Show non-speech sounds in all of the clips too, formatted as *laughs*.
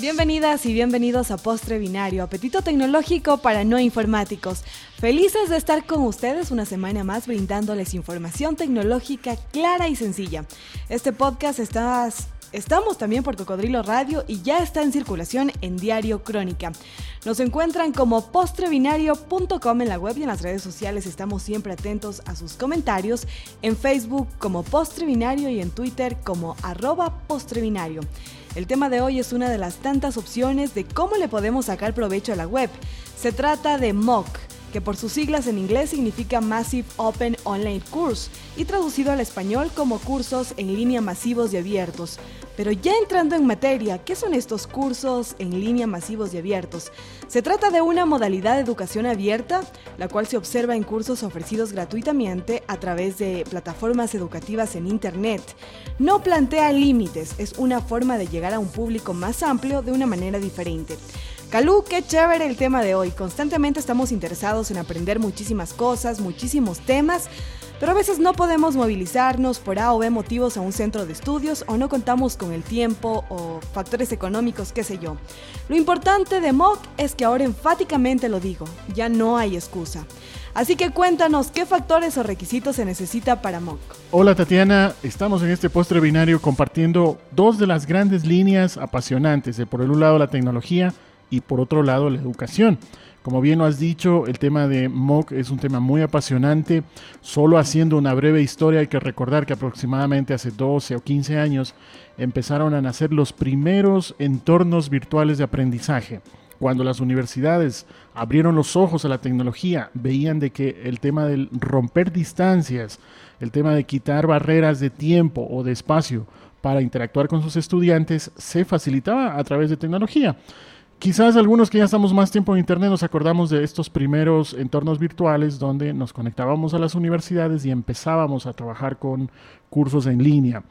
Bienvenidas y bienvenidos a Postre Binario, apetito tecnológico para no informáticos. Felices de estar con ustedes una semana más brindándoles información tecnológica clara y sencilla. Este podcast está Estamos también por Cocodrilo Radio y ya está en circulación en Diario Crónica. Nos encuentran como postrebinario.com en la web y en las redes sociales. Estamos siempre atentos a sus comentarios. En Facebook como Postrebinario y en Twitter como arroba postrebinario. El tema de hoy es una de las tantas opciones de cómo le podemos sacar provecho a la web. Se trata de MOOC que por sus siglas en inglés significa Massive Open Online Course y traducido al español como cursos en línea masivos y abiertos. Pero ya entrando en materia, ¿qué son estos cursos en línea masivos y abiertos? Se trata de una modalidad de educación abierta, la cual se observa en cursos ofrecidos gratuitamente a través de plataformas educativas en Internet. No plantea límites, es una forma de llegar a un público más amplio de una manera diferente. Calú, qué chévere el tema de hoy. Constantemente estamos interesados en aprender muchísimas cosas, muchísimos temas, pero a veces no podemos movilizarnos por A o B motivos a un centro de estudios o no contamos con el tiempo o factores económicos, qué sé yo. Lo importante de MOOC es que ahora enfáticamente lo digo, ya no hay excusa. Así que cuéntanos qué factores o requisitos se necesita para MOOC. Hola Tatiana, estamos en este postre binario compartiendo dos de las grandes líneas apasionantes, de por un lado la tecnología, y por otro lado la educación. Como bien lo has dicho, el tema de MOOC es un tema muy apasionante. Solo haciendo una breve historia hay que recordar que aproximadamente hace 12 o 15 años empezaron a nacer los primeros entornos virtuales de aprendizaje. Cuando las universidades abrieron los ojos a la tecnología, veían de que el tema del romper distancias, el tema de quitar barreras de tiempo o de espacio para interactuar con sus estudiantes se facilitaba a través de tecnología. Quizás algunos que ya estamos más tiempo en Internet nos acordamos de estos primeros entornos virtuales donde nos conectábamos a las universidades y empezábamos a trabajar con cursos en línea.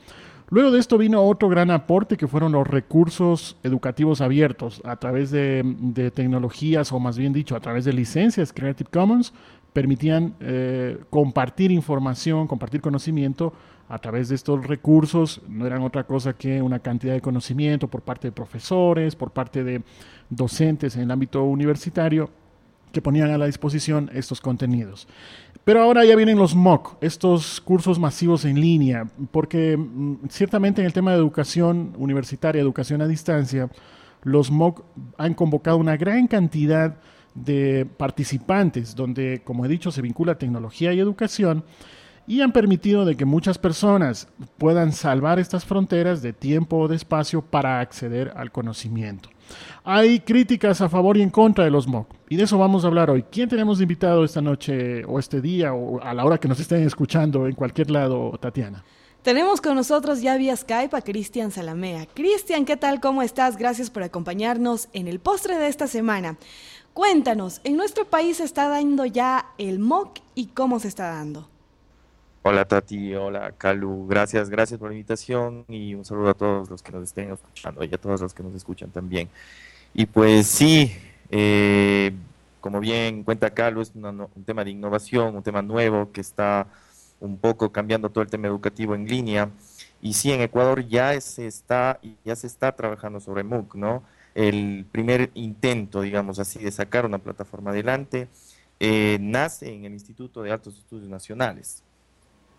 Luego de esto vino otro gran aporte que fueron los recursos educativos abiertos a través de, tecnologías o más bien dicho a través de licencias Creative Commons permitían eh, compartir información, compartir conocimiento a través de estos recursos. No eran otra cosa que una cantidad de conocimiento por parte de profesores, por parte de docentes en el ámbito universitario que ponían a la disposición estos contenidos. Pero ahora ya vienen los MOOC, estos cursos masivos en línea, porque mm, ciertamente en el tema de educación universitaria, educación a distancia, los MOOC han convocado una gran cantidad de participantes, donde, como he dicho, se vincula tecnología y educación, y han permitido de que muchas personas puedan salvar estas fronteras de tiempo o de espacio para acceder al conocimiento. Hay críticas a favor y en contra de los MOOC y de eso vamos a hablar hoy. ¿Quién tenemos invitado esta noche o este día o a la hora que nos estén escuchando en cualquier lado, Tatiana? Tenemos con nosotros ya vía Skype a Cristian Salamea. Cristian, ¿qué tal? ¿Cómo estás? Gracias por acompañarnos en el postre de esta semana. Cuéntanos, ¿en nuestro país se está dando ya el MOOC y cómo se está dando? Hola Tati, hola Calu, gracias, gracias por la invitación y un saludo a todos los que nos estén escuchando y a todos los que nos escuchan también. Y pues sí, eh, como bien cuenta Calu, es un tema de innovación, un tema nuevo que está un poco cambiando todo el tema educativo en línea. Y sí, en Ecuador ya se está, ya se está trabajando sobre MOOC, ¿no? El primer intento, digamos así, de sacar una plataforma adelante eh, nace en el Instituto de Altos Estudios Nacionales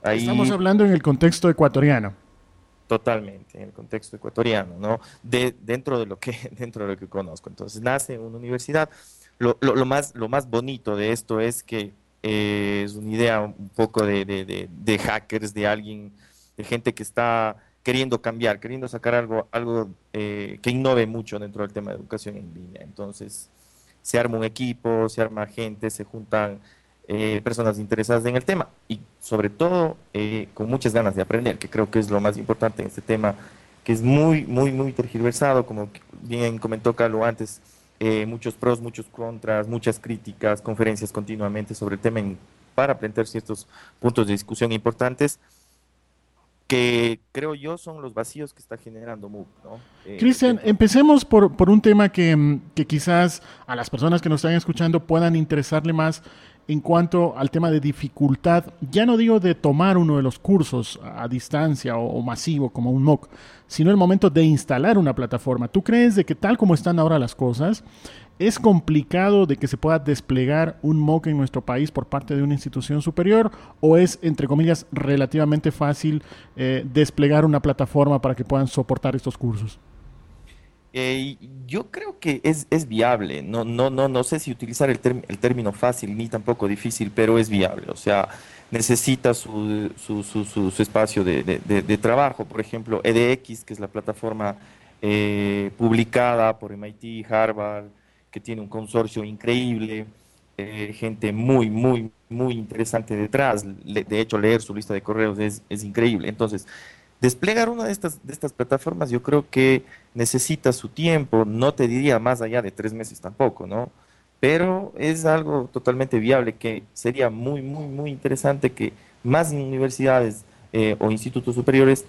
Estamos hablando en el contexto ecuatoriano. Totalmente, en el contexto ecuatoriano, ¿no? De, dentro, de lo que, *laughs* dentro de lo que conozco. Entonces, nace una universidad. Lo, lo, más, lo más bonito de esto es que eh, es una idea un poco de, de, de, hackers, de alguien, de gente que está queriendo cambiar, queriendo sacar algo, algo eh, que innove mucho dentro del tema de educación en línea. Entonces, se arma un equipo, se arma gente, se juntan eh, personas interesadas en el tema y sobre todo eh, con muchas ganas de aprender, que creo que es lo más importante en este tema, que es muy, muy, muy tergiversado, como bien comentó Carlos antes, eh, muchos pros, muchos contras, muchas críticas, conferencias continuamente sobre el tema para plantear ciertos puntos de discusión importantes que creo yo son los vacíos que está generando MOOC. ¿no? Cristian, empecemos por, por, un tema que, que, quizás a las personas que nos están escuchando puedan interesarle más en cuanto al tema de dificultad, ya no digo de tomar uno de los cursos a, distancia o, masivo como un MOOC, sino el momento de instalar una plataforma. ¿Tú crees de que tal como están ahora las cosas, es complicado de que se pueda desplegar un MOOC en nuestro país por parte de una institución superior o es, entre comillas, relativamente fácil eh, desplegar una plataforma para que puedan soportar estos cursos? Eh, yo creo que es, viable, no, no, no, no sé si utilizar el, el, término fácil ni tampoco difícil, pero es viable, o sea, necesita su, su, su, su espacio de, trabajo, por ejemplo, EDX, que es la plataforma eh, publicada por MIT, Harvard, que tiene un consorcio increíble, eh, gente muy, muy, muy interesante detrás, de hecho leer su lista de correos es increíble, entonces Desplegar una de estas, de estas plataformas yo creo que necesita su tiempo, no te diría más allá de tres meses tampoco, ¿no? Pero es algo totalmente viable que sería muy, muy, muy interesante que más universidades eh, o institutos superiores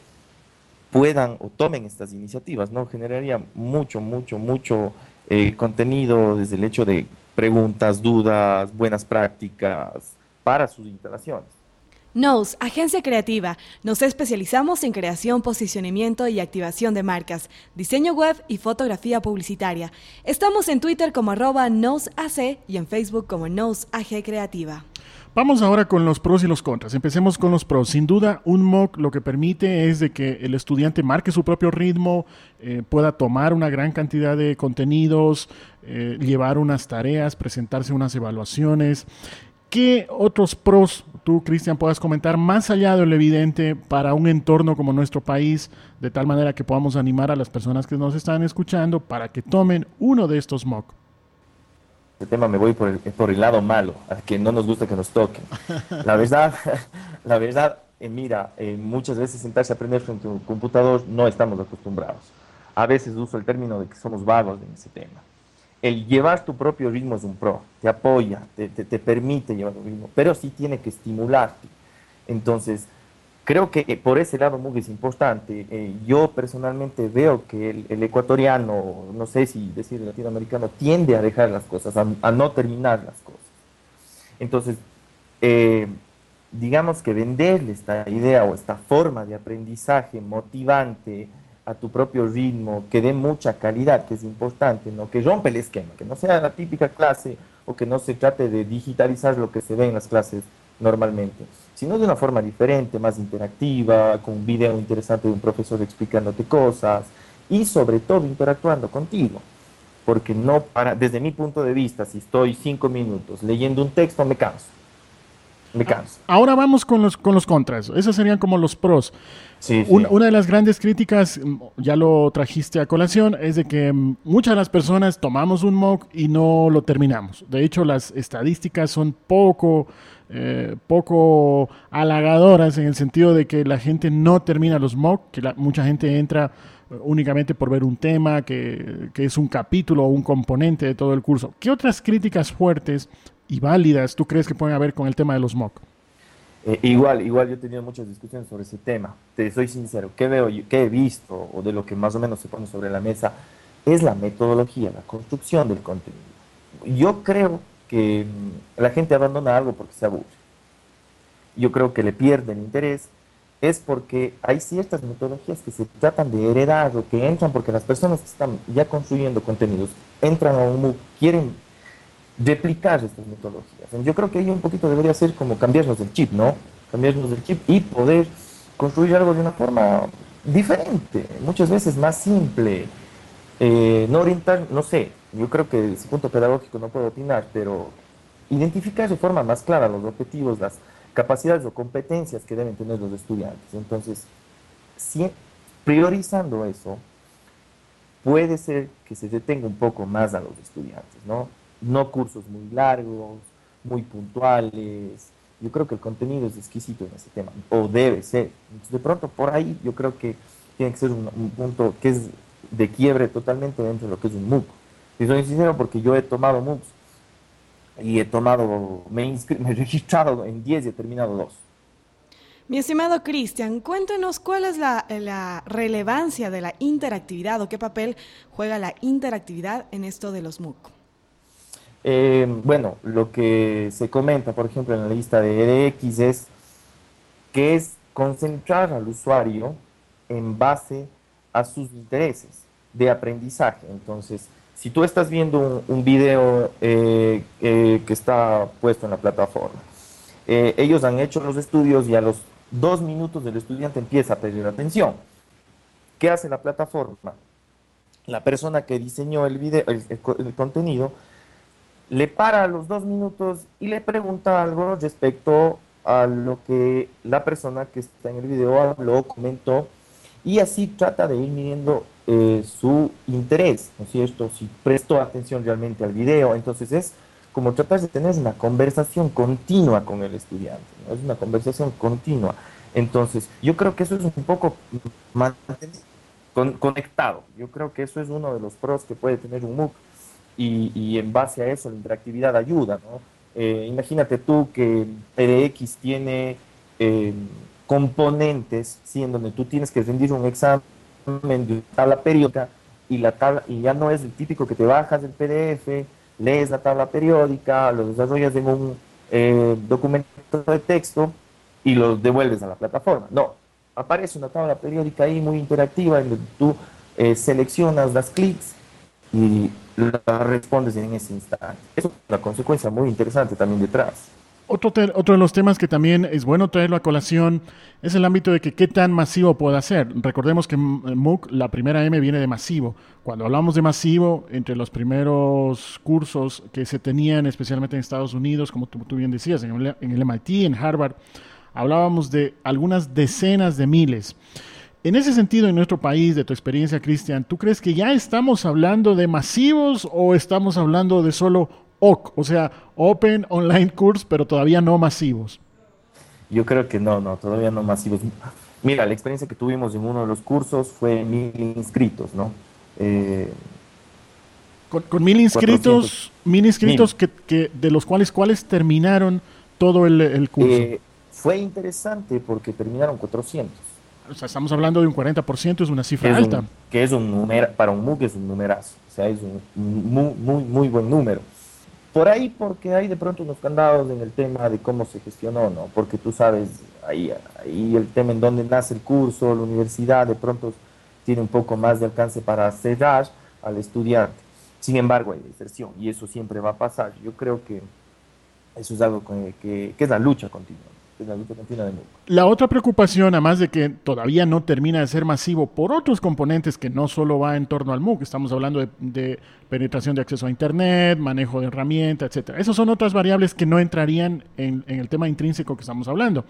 puedan o tomen estas iniciativas, ¿no? Generaría mucho, mucho, mucho eh, contenido desde el hecho de preguntas, dudas, buenas prácticas para sus instalaciones. Nos, agencia creativa. Nos especializamos en creación, posicionamiento y activación de marcas, diseño web y fotografía publicitaria. Estamos en Twitter como arroba y en Facebook como NosAG Creativa. Vamos ahora con los pros y los contras. Empecemos con los pros. Sin duda, un MOOC lo que permite es de que el estudiante marque su propio ritmo, eh, pueda tomar una gran cantidad de contenidos, eh, llevar unas tareas, presentarse unas evaluaciones. ¿Qué otros pros tú, Cristian, puedas comentar más allá de lo evidente para un entorno como nuestro país, de tal manera que podamos animar a las personas que nos están escuchando para que tomen uno de estos MOOC? El tema me voy por el, por el lado malo, a que no nos gusta que nos toquen. *laughs* La verdad, *laughs* la verdad, eh, mira, eh, muchas veces sentarse a aprender frente a un computador no estamos acostumbrados. A veces uso el término de que somos vagos en ese tema el llevar tu propio ritmo es un pro, te apoya, te, permite llevar tu ritmo, pero sí tiene que estimularte. Entonces, creo que por ese lado muy es importante. Eh, yo personalmente veo que el, ecuatoriano, no sé si decir latinoamericano, tiende a dejar las cosas, a, no terminar las cosas. Entonces, eh, digamos que venderle esta idea o esta forma de aprendizaje motivante, a tu propio ritmo, que dé mucha calidad, que es importante, ¿no? que rompe el esquema, que no sea la típica clase o que no se trate de digitalizar lo que se ve en las clases normalmente, sino de una forma diferente, más interactiva, con un video interesante de un profesor explicándote cosas y sobre todo interactuando contigo. Porque no para, desde mi punto de vista, si estoy cinco minutos leyendo un texto, me canso me canso. Ahora vamos con los, con los contras. Esos serían como los pros. Una de las grandes críticas, mm, ya lo trajiste a colación, es de que mm, muchas de las personas tomamos un MOOC y no lo terminamos. De hecho, las estadísticas son poco, eh, poco halagadoras en el sentido de que la gente no termina los MOOC, que mucha gente entra eh, únicamente por ver un tema, que, que es un capítulo o un componente de todo el curso. ¿Qué otras críticas fuertes y válidas tú crees que pueden haber con el tema de los MOOC? Eh, igual, igual yo he tenido muchas discusiones sobre ese tema. Te soy sincero, ¿qué veo, qué he visto o de lo que más o menos se pone sobre la mesa es la metodología, la construcción del contenido. Yo creo que mm, la gente abandona algo porque se aburre. Yo creo que le pierde el interés es porque hay ciertas metodologías que se tratan de heredar o que entran porque las personas que están ya construyendo contenidos entran a un MOOC, quieren replicar estas metodologías. Yo creo que ahí un poquito debería ser como cambiarnos del chip, ¿no? Cambiarnos del chip y poder construir algo de una forma diferente, muchas veces más simple, eh, no orientar, no sé, yo creo que ese punto pedagógico no puedo opinar, pero identificar de forma más clara los objetivos, las capacidades o competencias que deben tener los estudiantes. Entonces, si, priorizando eso, puede ser que se detenga un poco más a los estudiantes, ¿no? No cursos muy largos, muy puntuales. Yo creo que el contenido es exquisito en ese tema, o debe ser. de pronto, por ahí, yo creo que tiene que ser un, punto que es de quiebre totalmente dentro de lo que es un MOOC. Y soy sincero porque yo he tomado MOOCs y he tomado, me, he registrado en 10 y he terminado 2. Mi estimado Cristian, cuéntenos cuál es la, la, relevancia de la interactividad o qué papel juega la interactividad en esto de los MOOC. Eh, bueno, lo que se comenta, por ejemplo, en la lista de EDX es que es concentrar al usuario en base a sus intereses de aprendizaje. Entonces, si tú estás viendo un, video eh, eh, que está puesto en la plataforma, ellos han hecho los estudios y a los dos minutos del estudiante empieza a pedir atención. ¿Qué hace la plataforma? La persona que diseñó el, video, el contenido le para los dos minutos y le pregunta algo respecto a lo que la persona que está en el video habló, comentó, y así trata de ir midiendo eh, su interés, ¿no es cierto? Si prestó atención realmente al video, entonces es como tratar de tener una conversación continua con el estudiante, ¿no? es una conversación continua. Entonces, yo creo que eso es un poco conectado, yo creo que eso es uno de los pros que puede tener un MOOC y, en base a eso la interactividad ayuda, ¿no? Eh, imagínate tú que PDX tiene eh, componentes, ¿sí? en donde tú tienes que rendir un examen de tabla periódica y la tabla y ya no es el típico que te bajas del PDF, lees la tabla periódica, lo desarrollas en un eh, documento de texto y lo devuelves a la plataforma. No, aparece una tabla periódica ahí muy interactiva en donde tú seleccionas las clics y la respondes en ese instante. Es una consecuencia muy interesante también detrás. Otro, otro de los temas que también es bueno traerlo a colación es el ámbito de que qué tan masivo puede ser. Recordemos que MOOC, la primera M viene de masivo. Cuando hablamos de masivo, entre los primeros cursos que se tenían, especialmente en Estados Unidos, como tú, bien decías, en el, en el MIT, en Harvard, hablábamos de algunas decenas de miles. En ese sentido, en nuestro país, de tu experiencia, Cristian, ¿tú crees que ya estamos hablando de masivos o estamos hablando de solo OC, o sea, Open Online Course, pero todavía no masivos? Yo creo que no, no, todavía no masivos. Mira, la experiencia que tuvimos en uno de los cursos fue mil inscritos, ¿no? Eh, con, mil inscritos, mil inscritos Que, de los cuales, ¿cuáles terminaron todo el, curso? Eh, fue interesante porque terminaron 400 o sea, estamos hablando de un 40%, es una cifra alta. que es un número, para un MOOC es un numerazo, o sea, es un muy, muy, muy buen número. Por ahí, porque hay de pronto unos candados en el tema de cómo se gestionó, ¿no? Porque tú sabes, ahí, ahí el tema en donde nace el curso, la universidad, de pronto tiene un poco más de alcance para cerrar al estudiante. Sin embargo, hay deserción y eso siempre va a pasar. Yo creo que eso es algo que, que es la lucha continua la otra preocupación, además de que todavía no termina de ser masivo por otros componentes que no solo va en torno al MOOC, estamos hablando de, penetración de acceso a Internet, manejo de herramientas, etcétera. Esas son otras variables que no entrarían en, en el tema intrínseco que estamos hablando.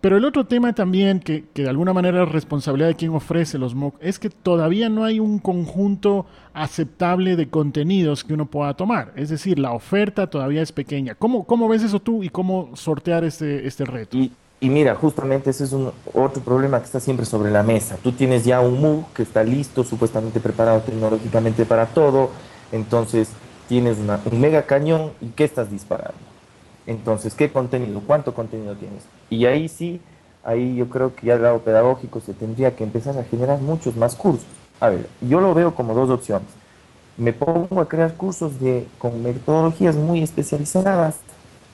Pero el otro tema también, que, de alguna manera es responsabilidad de quien ofrece los MOOC, es que todavía no hay un conjunto aceptable de contenidos que uno pueda tomar. Es decir, la oferta todavía es pequeña. ¿Cómo, cómo ves eso tú y cómo sortear este, este reto? Y, mira, justamente ese es un otro problema que está siempre sobre la mesa. Tú tienes ya un MOOC que está listo, supuestamente preparado tecnológicamente para todo, entonces tienes un mega cañón y ¿qué estás disparando? Entonces, ¿qué contenido? ¿Cuánto contenido tienes? Y ahí sí, ahí yo creo que ya al lado pedagógico se tendría que empezar a generar muchos más cursos. A ver, yo lo veo como dos opciones. Me pongo a crear cursos de, con metodologías muy especializadas,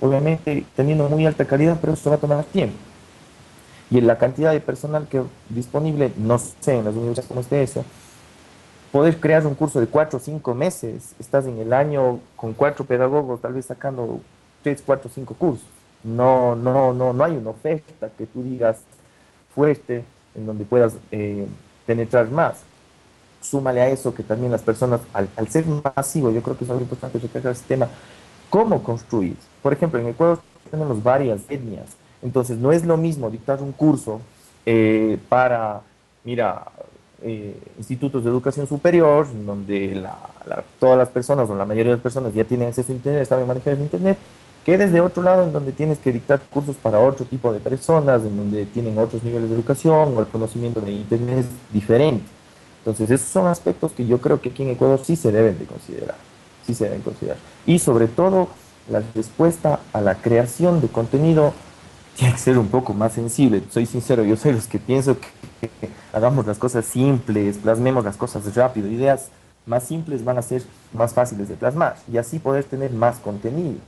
obviamente teniendo muy alta calidad, pero eso va a tomar tiempo. Y en la cantidad de personal que disponible, no sé, en las universidades como esté eso, poder crear un curso de cuatro o cinco meses, estás en el año con cuatro pedagogos, tal vez sacando tres, cuatro, cinco cursos. No, no, no, no hay una oferta que tú digas fuerte en donde puedas eh, penetrar más. Súmale a eso que también las personas, al, ser masivo, yo creo que es algo importante recalcar este tema, cómo construir. Por ejemplo, en Ecuador tenemos varias etnias, entonces no es lo mismo dictar un curso eh, para, mira, eh, institutos de educación superior, donde todas las personas o la mayoría de las personas ya tienen acceso a Internet, saben manejar el Internet, que desde otro lado en donde tienes que dictar cursos para otro tipo de personas, en donde tienen otros niveles de educación o el conocimiento de Internet es diferente. Entonces, esos son aspectos que yo creo que aquí en Ecuador sí se deben de considerar, sí se deben considerar. Y sobre todo, la respuesta a la creación de contenido tiene que ser un poco más sensible. Soy sincero, yo soy los que pienso que, hagamos las cosas simples, plasmemos las cosas rápido, ideas más simples van a ser más fáciles de plasmar y así poder tener más contenido.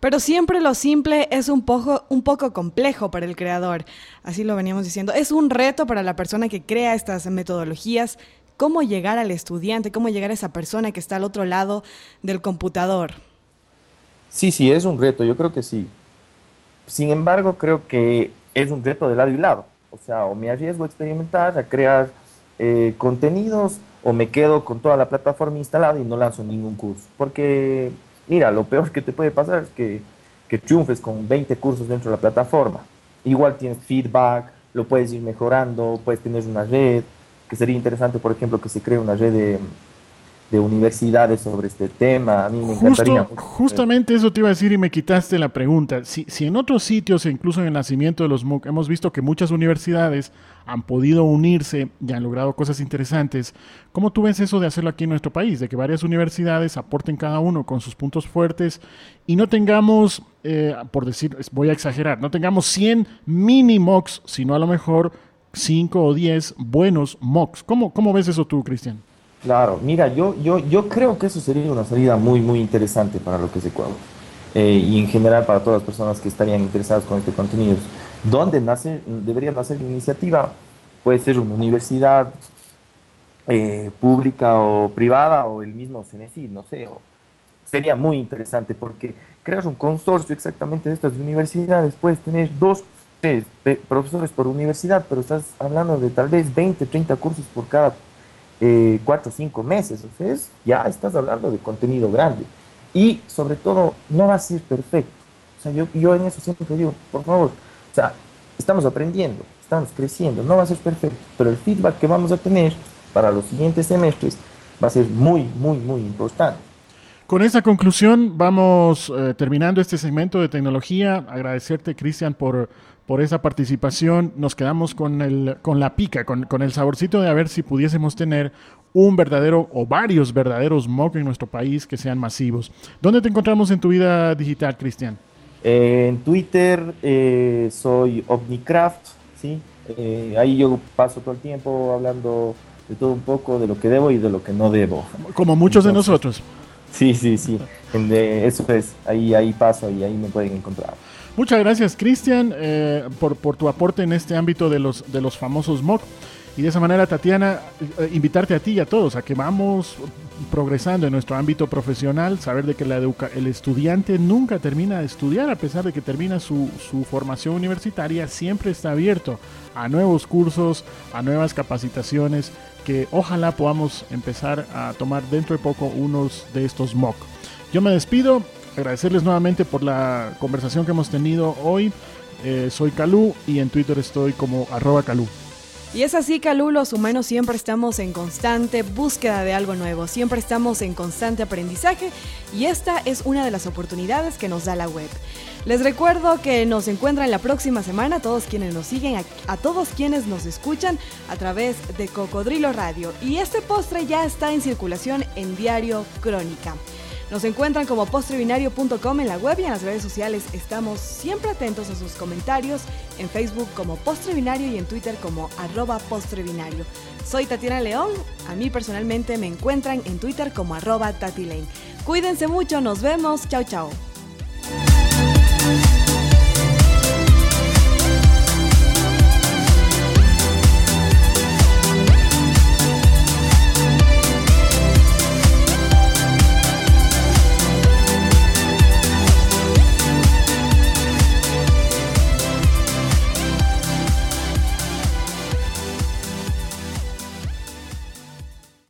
Pero siempre lo simple es un poco, un poco complejo para el creador, así lo veníamos diciendo. Es un reto para la persona que crea estas metodologías, cómo llegar al estudiante, cómo llegar a esa persona que está al otro lado del computador. Sí, sí, es un reto, yo creo que sí. Sin embargo, creo que es un reto de lado y lado. O sea, o me arriesgo a experimentar, a crear eh, contenidos, o me quedo con toda la plataforma instalada y no lanzo ningún curso. Porque Mira, lo peor que te puede pasar es que, que triunfes con 20 cursos dentro de la plataforma. Igual tienes feedback, lo puedes ir mejorando, puedes tener una red, que sería interesante, por ejemplo, que se cree una red de, de universidades sobre este tema. A mí me encantaría. justamente eso te iba a decir y me quitaste la pregunta. Si, si en otros sitios, e incluso en el nacimiento de los MOOC, hemos visto que muchas universidades han podido unirse y han logrado cosas interesantes, ¿cómo tú ves eso de hacerlo aquí en nuestro país? De que varias universidades aporten cada uno con sus puntos fuertes y no tengamos, eh, por decir, voy a exagerar, no tengamos 100 mini MOOCs, sino a lo mejor 5 o 10 buenos MOOCs. ¿Cómo, cómo ves eso tú, Cristian? Claro, mira, yo, yo, yo creo que eso sería una salida muy, muy interesante para lo que es Ecuador. Eh, y en general para todas las personas que estarían interesadas con este contenido. ¿Dónde nace, debería nacer la iniciativa? Puede ser una universidad eh, pública o privada o el mismo CNECID, no sé. sería muy interesante porque creas un consorcio exactamente de estas universidades. Puedes tener dos, tres profesores por universidad, pero estás hablando de tal vez 20, 30 cursos por cada eh, cuatro o cinco meses. O sea, ya estás hablando de contenido grande. Y sobre todo, no va a ser perfecto. O sea, yo, yo en eso siempre digo, por favor, o sea, estamos aprendiendo, estamos creciendo, no va a ser perfecto, pero el feedback que vamos a tener para los siguientes semestres va a ser muy, muy, muy importante. Con esa conclusión vamos eh, terminando este segmento de tecnología. Agradecerte, Cristian, por, por esa participación. Nos quedamos con, el, con la pica, con, con, el saborcito de a ver si pudiésemos tener un verdadero o varios verdaderos MOOC en nuestro país que sean masivos. ¿Dónde te encontramos en tu vida digital, Cristian? Eh, en Twitter eh, soy Omnicraft, ¿sí? ahí yo paso todo el tiempo hablando de todo un poco, de lo que debo y de lo que no debo. Como muchos de nosotros. Sí, sí, sí. eso es, ahí, ahí paso y ahí me pueden encontrar. Muchas gracias, Cristian, eh, por, tu aporte en este ámbito de los, de los famosos MOOC. Y de esa manera, Tatiana, eh, invitarte a ti y a todos a que vamos progresando en nuestro ámbito profesional, saber de que la el estudiante nunca termina de estudiar, a pesar de que termina su, su formación universitaria, siempre está abierto a nuevos cursos, a nuevas capacitaciones que ojalá podamos empezar a tomar dentro de poco unos de estos MOOC. Yo me despido, agradecerles nuevamente por la conversación que hemos tenido hoy. Eh, soy Calú y en Twitter estoy como arroba Calú. Y es así, Calú, los humanos siempre estamos en constante búsqueda de algo nuevo, siempre estamos en constante aprendizaje y esta es una de las oportunidades que nos da la web. Les recuerdo que nos encuentran la próxima semana a todos quienes nos siguen, a, a, todos quienes nos escuchan a través de Cocodrilo Radio. Y este postre ya está en circulación en Diario Crónica. Nos encuentran como postrebinario.com en la web y en las redes sociales. Estamos siempre atentos a sus comentarios en Facebook como Postrebinario y en Twitter como arroba postrebinario. Soy Tatiana León. A mí personalmente me encuentran en Twitter como arroba tatilane. Cuídense mucho, nos vemos. Chao, chao.